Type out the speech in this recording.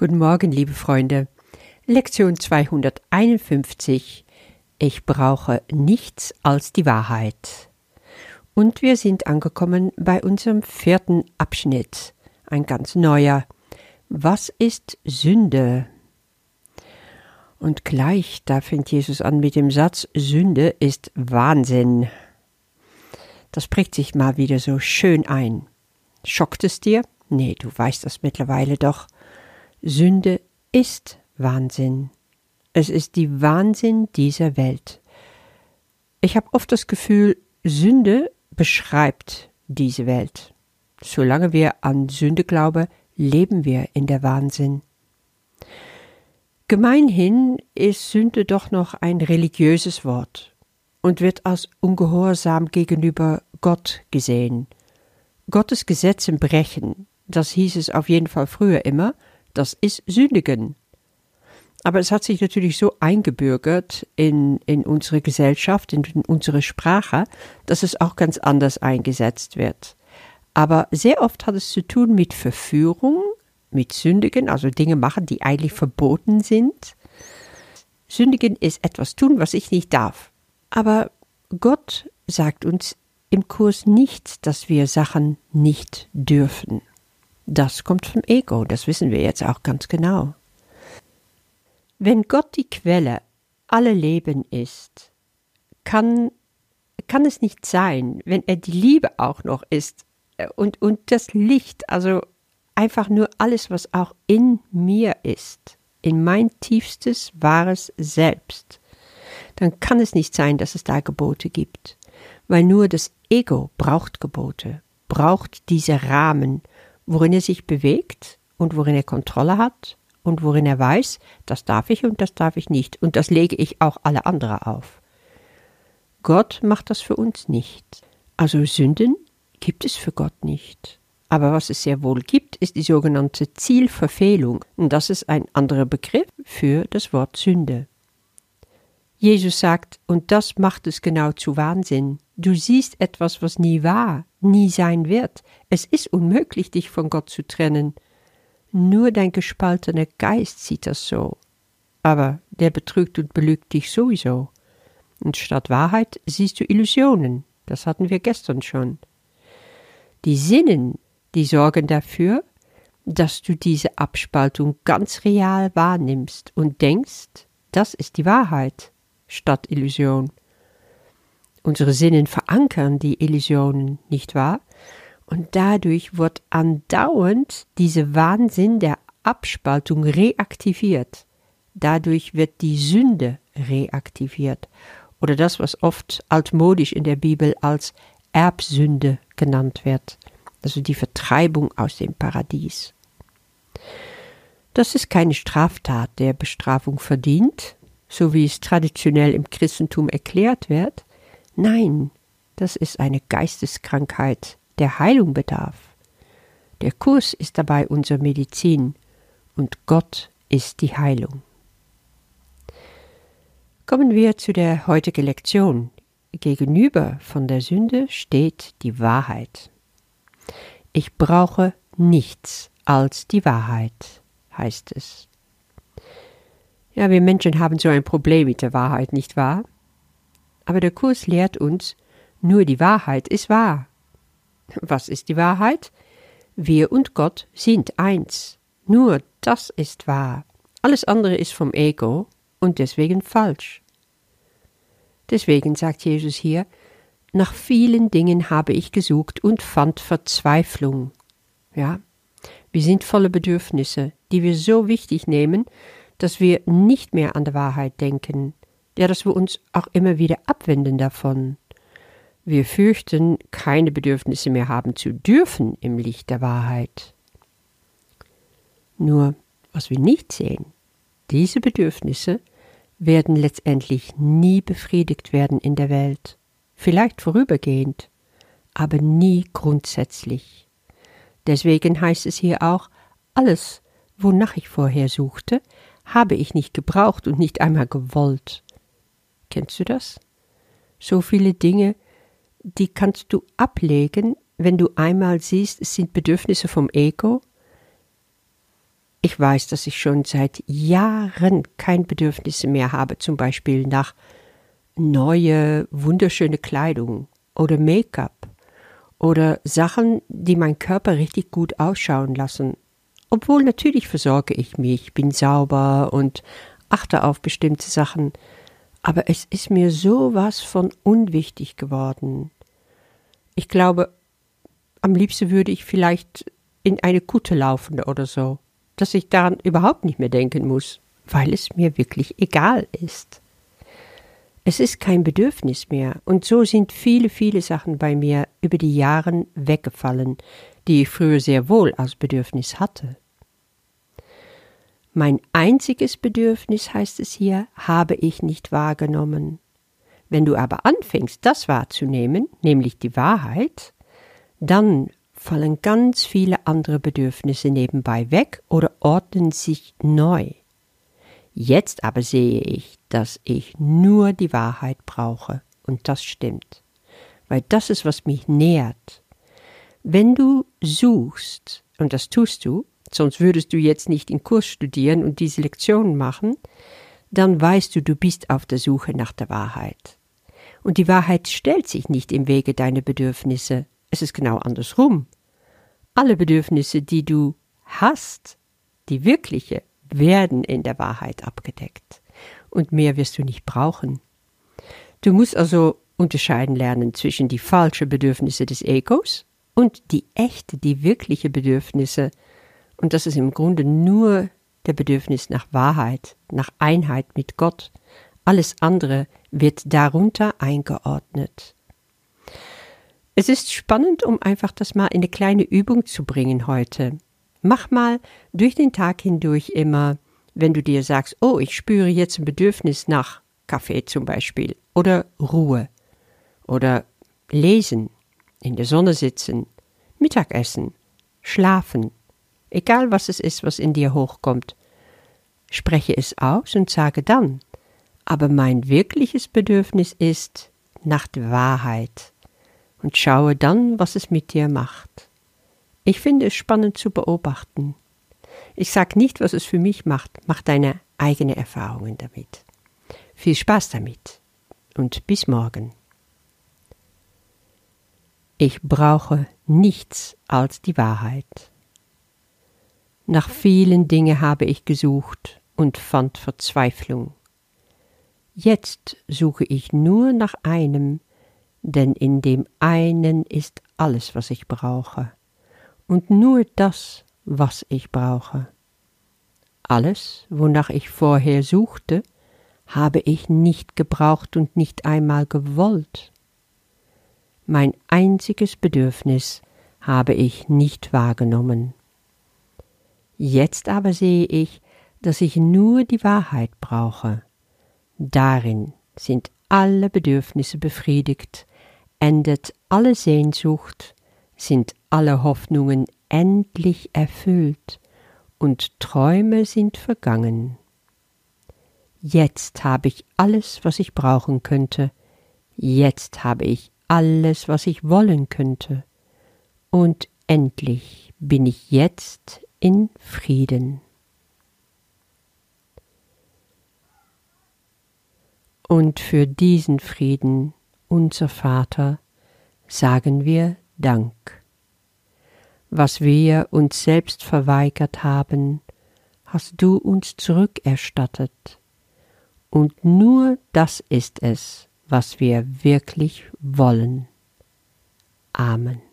Guten Morgen, liebe Freunde. Lektion 251. Ich brauche nichts als die Wahrheit. Und wir sind angekommen bei unserem vierten Abschnitt. Ein ganz neuer. Was ist Sünde? Und gleich, da fängt Jesus an mit dem Satz, Sünde ist Wahnsinn. Das prägt sich mal wieder so schön ein. Schockt es dir? Nee, du weißt das mittlerweile doch. Sünde ist Wahnsinn. Es ist die Wahnsinn dieser Welt. Ich habe oft das Gefühl, Sünde beschreibt diese Welt. Solange wir an Sünde glauben, leben wir in der Wahnsinn. Gemeinhin ist Sünde doch noch ein religiöses Wort und wird als Ungehorsam gegenüber Gott gesehen. Gottes Gesetzen brechen, das hieß es auf jeden Fall früher immer, das ist Sündigen. Aber es hat sich natürlich so eingebürgert in, in unsere Gesellschaft, in, in unsere Sprache, dass es auch ganz anders eingesetzt wird. Aber sehr oft hat es zu tun mit Verführung, mit Sündigen, also Dinge machen, die eigentlich verboten sind. Sündigen ist etwas tun, was ich nicht darf. Aber Gott sagt uns im Kurs nicht, dass wir Sachen nicht dürfen. Das kommt vom Ego, das wissen wir jetzt auch ganz genau. Wenn Gott die Quelle aller Leben ist, kann, kann es nicht sein, wenn er die Liebe auch noch ist äh, und, und das Licht, also einfach nur alles, was auch in mir ist, in mein tiefstes, wahres Selbst, dann kann es nicht sein, dass es da Gebote gibt, weil nur das Ego braucht Gebote, braucht diese Rahmen, worin er sich bewegt und worin er Kontrolle hat und worin er weiß, das darf ich und das darf ich nicht und das lege ich auch alle andere auf. Gott macht das für uns nicht. Also Sünden gibt es für Gott nicht. Aber was es sehr wohl gibt, ist die sogenannte Zielverfehlung. Und das ist ein anderer Begriff für das Wort Sünde. Jesus sagt, und das macht es genau zu Wahnsinn. Du siehst etwas, was nie war, nie sein wird. Es ist unmöglich, dich von Gott zu trennen. Nur dein gespaltener Geist sieht das so. Aber der betrügt und belügt dich sowieso. Und statt Wahrheit siehst du Illusionen. Das hatten wir gestern schon. Die Sinnen, die sorgen dafür, dass du diese Abspaltung ganz real wahrnimmst und denkst, das ist die Wahrheit statt Illusion. Unsere Sinnen verankern die Illusionen, nicht wahr? Und dadurch wird andauernd dieser Wahnsinn der Abspaltung reaktiviert. Dadurch wird die Sünde reaktiviert. Oder das, was oft altmodisch in der Bibel als Erbsünde genannt wird. Also die Vertreibung aus dem Paradies. Das ist keine Straftat, der Bestrafung verdient, so wie es traditionell im Christentum erklärt wird. Nein, das ist eine Geisteskrankheit, der Heilung bedarf. Der Kurs ist dabei unsere Medizin und Gott ist die Heilung. Kommen wir zu der heutigen Lektion. Gegenüber von der Sünde steht die Wahrheit. Ich brauche nichts als die Wahrheit, heißt es. Ja, wir Menschen haben so ein Problem mit der Wahrheit, nicht wahr? Aber der Kurs lehrt uns, nur die Wahrheit ist wahr. Was ist die Wahrheit? Wir und Gott sind eins. Nur das ist wahr. Alles andere ist vom Ego und deswegen falsch. Deswegen sagt Jesus hier, nach vielen Dingen habe ich gesucht und fand Verzweiflung. Ja, wir sind volle Bedürfnisse, die wir so wichtig nehmen, dass wir nicht mehr an der Wahrheit denken, ja, dass wir uns auch immer wieder abwenden davon. Wir fürchten, keine Bedürfnisse mehr haben zu dürfen im Licht der Wahrheit. Nur, was wir nicht sehen, diese Bedürfnisse werden letztendlich nie befriedigt werden in der Welt, vielleicht vorübergehend, aber nie grundsätzlich. Deswegen heißt es hier auch, alles, wonach ich vorher suchte, habe ich nicht gebraucht und nicht einmal gewollt. Kennst du das? So viele Dinge, die kannst du ablegen, wenn du einmal siehst, es sind Bedürfnisse vom Ego. Ich weiß, dass ich schon seit Jahren kein Bedürfnis mehr habe, zum Beispiel nach neue, wunderschöne Kleidung oder Make-up oder Sachen, die mein Körper richtig gut ausschauen lassen. Obwohl natürlich versorge ich mich, bin sauber und achte auf bestimmte Sachen, aber es ist mir sowas von unwichtig geworden. Ich glaube, am liebsten würde ich vielleicht in eine Kutte laufen oder so, dass ich daran überhaupt nicht mehr denken muss, weil es mir wirklich egal ist. Es ist kein Bedürfnis mehr, und so sind viele, viele Sachen bei mir über die Jahre weggefallen, die ich früher sehr wohl als Bedürfnis hatte. Mein einziges Bedürfnis, heißt es hier, habe ich nicht wahrgenommen. Wenn du aber anfängst, das wahrzunehmen, nämlich die Wahrheit, dann fallen ganz viele andere Bedürfnisse nebenbei weg oder ordnen sich neu. Jetzt aber sehe ich, dass ich nur die Wahrheit brauche, und das stimmt, weil das ist, was mich nährt. Wenn du suchst, und das tust du, sonst würdest du jetzt nicht in Kurs studieren und diese Lektionen machen, dann weißt du, du bist auf der Suche nach der Wahrheit. Und die Wahrheit stellt sich nicht im Wege deiner Bedürfnisse, es ist genau andersrum. Alle Bedürfnisse, die du hast, die wirkliche, werden in der Wahrheit abgedeckt. Und mehr wirst du nicht brauchen. Du musst also unterscheiden lernen zwischen die falschen Bedürfnisse des Egos und die echte, die wirkliche Bedürfnisse und das ist im Grunde nur der Bedürfnis nach Wahrheit, nach Einheit mit Gott. Alles andere wird darunter eingeordnet. Es ist spannend, um einfach das mal in eine kleine Übung zu bringen heute. Mach mal durch den Tag hindurch immer, wenn du dir sagst, oh, ich spüre jetzt ein Bedürfnis nach Kaffee zum Beispiel oder Ruhe oder lesen, in der Sonne sitzen, Mittagessen, schlafen, egal was es ist, was in dir hochkommt. Spreche es aus und sage dann, aber mein wirkliches Bedürfnis ist nach der Wahrheit und schaue dann, was es mit dir macht. Ich finde es spannend zu beobachten. Ich sage nicht, was es für mich macht, mach deine eigenen Erfahrungen damit. Viel Spaß damit und bis morgen. Ich brauche nichts als die Wahrheit. Nach vielen Dingen habe ich gesucht und fand Verzweiflung. Jetzt suche ich nur nach einem, denn in dem einen ist alles, was ich brauche, und nur das, was ich brauche. Alles, wonach ich vorher suchte, habe ich nicht gebraucht und nicht einmal gewollt. Mein einziges Bedürfnis habe ich nicht wahrgenommen. Jetzt aber sehe ich, dass ich nur die Wahrheit brauche. Darin sind alle Bedürfnisse befriedigt, endet alle Sehnsucht, sind alle Hoffnungen endlich erfüllt und Träume sind vergangen. Jetzt habe ich alles, was ich brauchen könnte, jetzt habe ich alles, was ich wollen könnte, und endlich bin ich jetzt in Frieden. Und für diesen Frieden, unser Vater, sagen wir Dank. Was wir uns selbst verweigert haben, hast du uns zurückerstattet. Und nur das ist es, was wir wirklich wollen. Amen.